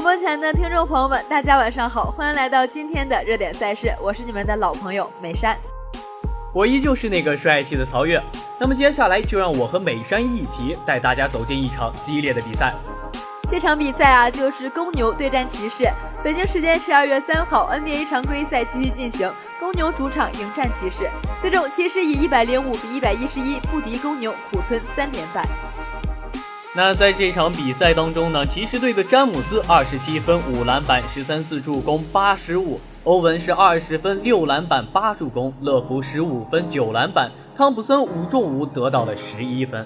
广播前的听众朋友们，大家晚上好，欢迎来到今天的热点赛事，我是你们的老朋友美山。我依旧是那个帅气的曹越。那么接下来就让我和美山一起带大家走进一场激烈的比赛。这场比赛啊，就是公牛对战骑士。北京时间十二月三号，NBA 常规赛继续进行，公牛主场迎战骑士，最终骑士以一百零五比一百一十一不敌公牛，苦吞三连败。那在这场比赛当中呢，骑士队的詹姆斯二十七分五篮板十三次助攻八失误，欧文是二十分六篮板八助攻，乐福十五分九篮板，汤普森五中五得到了十一分。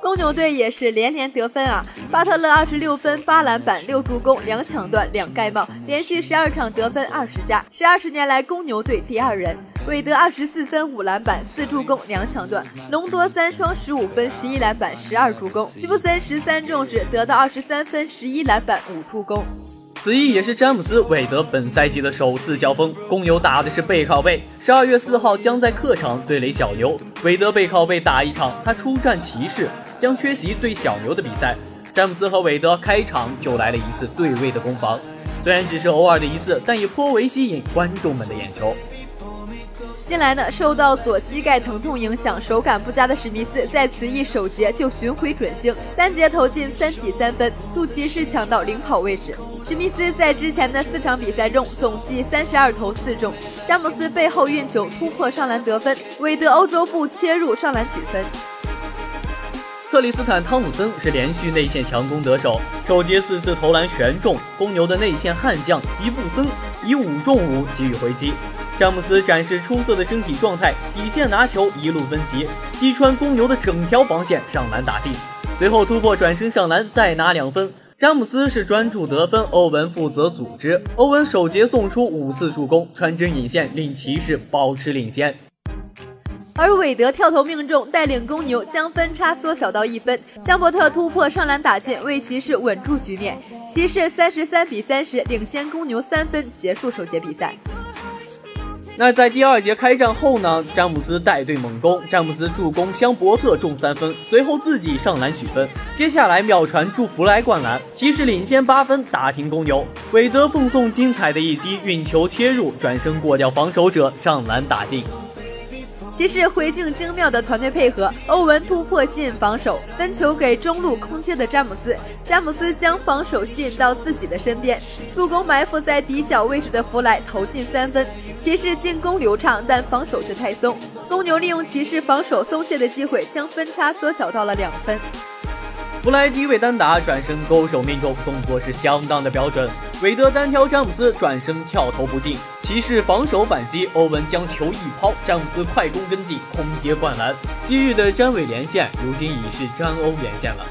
公牛队也是连连得分啊！巴特勒二十六分八篮板六助攻两抢断两盖帽，连续十二场得分二十加，是二十年来公牛队第二人。韦德二十四分五篮板四助攻两抢断，隆多三双十五分十一篮板十二助攻，吉布森十三中指得到二十三分十一篮板五助攻。此役也是詹姆斯韦德本赛季的首次交锋，公牛打的是背靠背。十二月四号将在客场对垒小牛，韦德背靠背打一场，他出战骑士将缺席对小牛的比赛。詹姆斯和韦德开场就来了一次对位的攻防，虽然只是偶尔的一次，但也颇为吸引观众们的眼球。近来呢，受到左膝盖疼痛影响，手感不佳的史密斯在此役首节就巡回准星，单节投进三记三分，助骑士抢到领跑位置。史密斯在之前的四场比赛中总计三十二投四中。詹姆斯背后运球突破上篮得分，韦德欧洲步切入上篮取分。特里斯坦汤姆森是连续内线强攻得手，首节四次投篮全中。公牛的内线悍将吉布森以五中五给予回击。詹姆斯展示出色的身体状态，底线拿球一路奔袭，击穿公牛的整条防线，上篮打进。随后突破转身上篮，再拿两分。詹姆斯是专注得分，欧文负责组织。欧文首节送出五次助攻，穿针引线，令骑士保持领先。而韦德跳投命中，带领公牛将分差缩小到一分。香伯特突破上篮打进，为骑士稳住局面。骑士三十三比三十领先公牛三分，结束首节比赛。那在第二节开战后呢？詹姆斯带队猛攻，詹姆斯助攻香伯特中三分，随后自己上篮取分。接下来妙传助弗莱灌篮，骑士领先八分，打停公牛。韦德奉送精彩的一击，运球切入，转身过掉防守者，上篮打进。骑士回敬精妙的团队配合，欧文突破吸引防守，分球给中路空切的詹姆斯，詹姆斯将防守吸引到自己的身边，助攻埋伏在底角位置的弗莱投进三分。骑士进攻流畅，但防守却太松。公牛利用骑士防守松懈的机会，将分差缩小到了两分。弗莱低位单打转身勾手命中，动作是相当的标准。韦德单挑詹姆斯，转身跳投不进。骑士防守反击，欧文将球一抛，詹姆斯快攻跟进，空接灌篮。昔日的詹韦连线，如今已是詹欧连线了。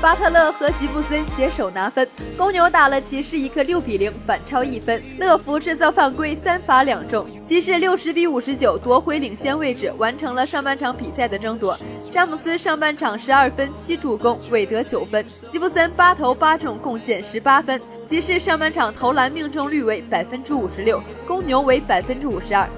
巴特勒和吉布森携手拿分，公牛打了骑士一个六比零，反超一分。乐福制造犯规，三罚两中，骑士六十比五十九夺回领先位置，完成了上半场比赛的争夺。詹姆斯上半场十二分七助攻，韦德九分，吉布森八投八中，贡献十八分。骑士上半场投篮命中率为百分之五十六，公牛为百分之五十二。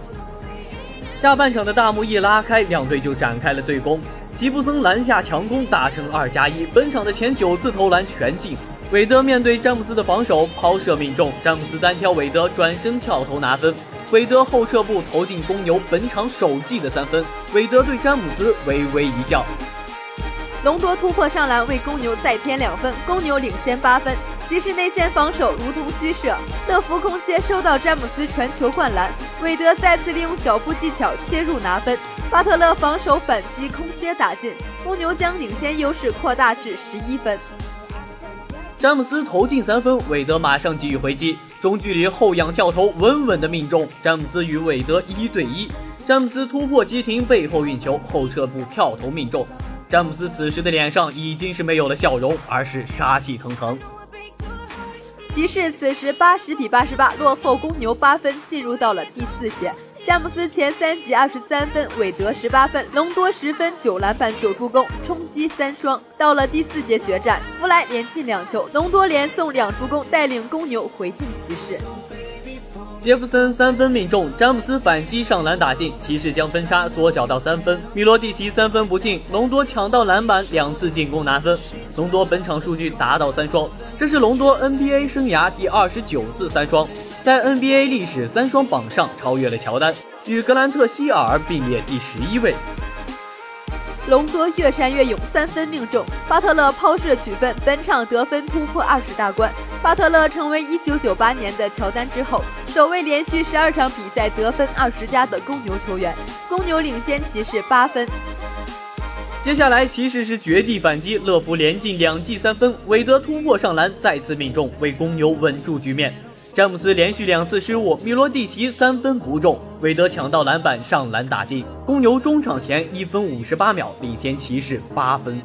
下半场的大幕一拉开，两队就展开了对攻。吉布森篮下强攻打成二加一，本场的前九次投篮全进。韦德面对詹姆斯的防守，抛射命中，詹姆斯单挑韦德，转身跳投拿分。韦德后撤步投进公牛本场首记的三分。韦德对詹姆斯微微一笑。隆多突破上篮为公牛再添两分，公牛领先八分。骑士内线防守如同虚设，乐福空切收到詹姆斯传球灌篮，韦德再次利用脚步技巧切入拿分。巴特勒防守反击空接打进，公牛将领先优势扩大至十一分。詹姆斯投进三分，韦德马上给予回击，中距离后仰跳投稳稳的命中。詹姆斯与韦德一对一，詹姆斯突破急停背后运球，后撤步跳投命中。詹姆斯此时的脸上已经是没有了笑容，而是杀气腾腾。骑士此时八十比八十八落后公牛八分，进入到了第四节。詹姆斯前三节二十三分，韦德十八分，隆多十分九篮板九助攻，冲击三双。到了第四节决战，弗莱连进两球，隆多连送两助攻，带领公牛回敬骑士。杰弗森三分命中，詹姆斯反击上篮打进，骑士将分差缩小到三分。米罗蒂奇三分不进，隆多抢到篮板，两次进攻拿分。隆多本场数据达到三双，这是隆多 NBA 生涯第二十九次三双，在 NBA 历史三双榜上超越了乔丹，与格兰特希尔并列第十一位。隆多越闪越勇，三分命中。巴特勒抛射取分，本场得分突破二十大关。巴特勒成为1998年的乔丹之后，首位连续十二场比赛得分二十加的公牛球员。公牛领先骑士八分。接下来骑士是绝地反击，乐福连进两记三分，韦德突破上篮再次命中，为公牛稳住局面。詹姆斯连续两次失误，米罗蒂奇三分不中，韦德抢到篮板上篮打进。公牛中场前一分五十八秒领先骑士八分。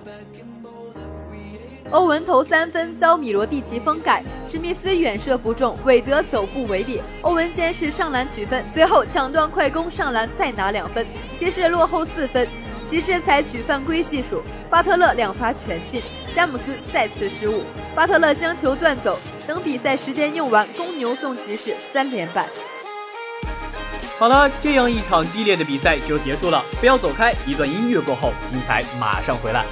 欧文投三分遭米罗蒂奇封盖，史密斯远射不中，韦德走步违例，欧文先是上篮取分，随后抢断快攻上篮再拿两分，骑士落后四分。骑士采取犯规系数，巴特勒两罚全进，詹姆斯再次失误，巴特勒将球断走。等比赛时间用完，公牛送骑士三连败。好了，这样一场激烈的比赛就结束了，不要走开，一段音乐过后，精彩马上回来。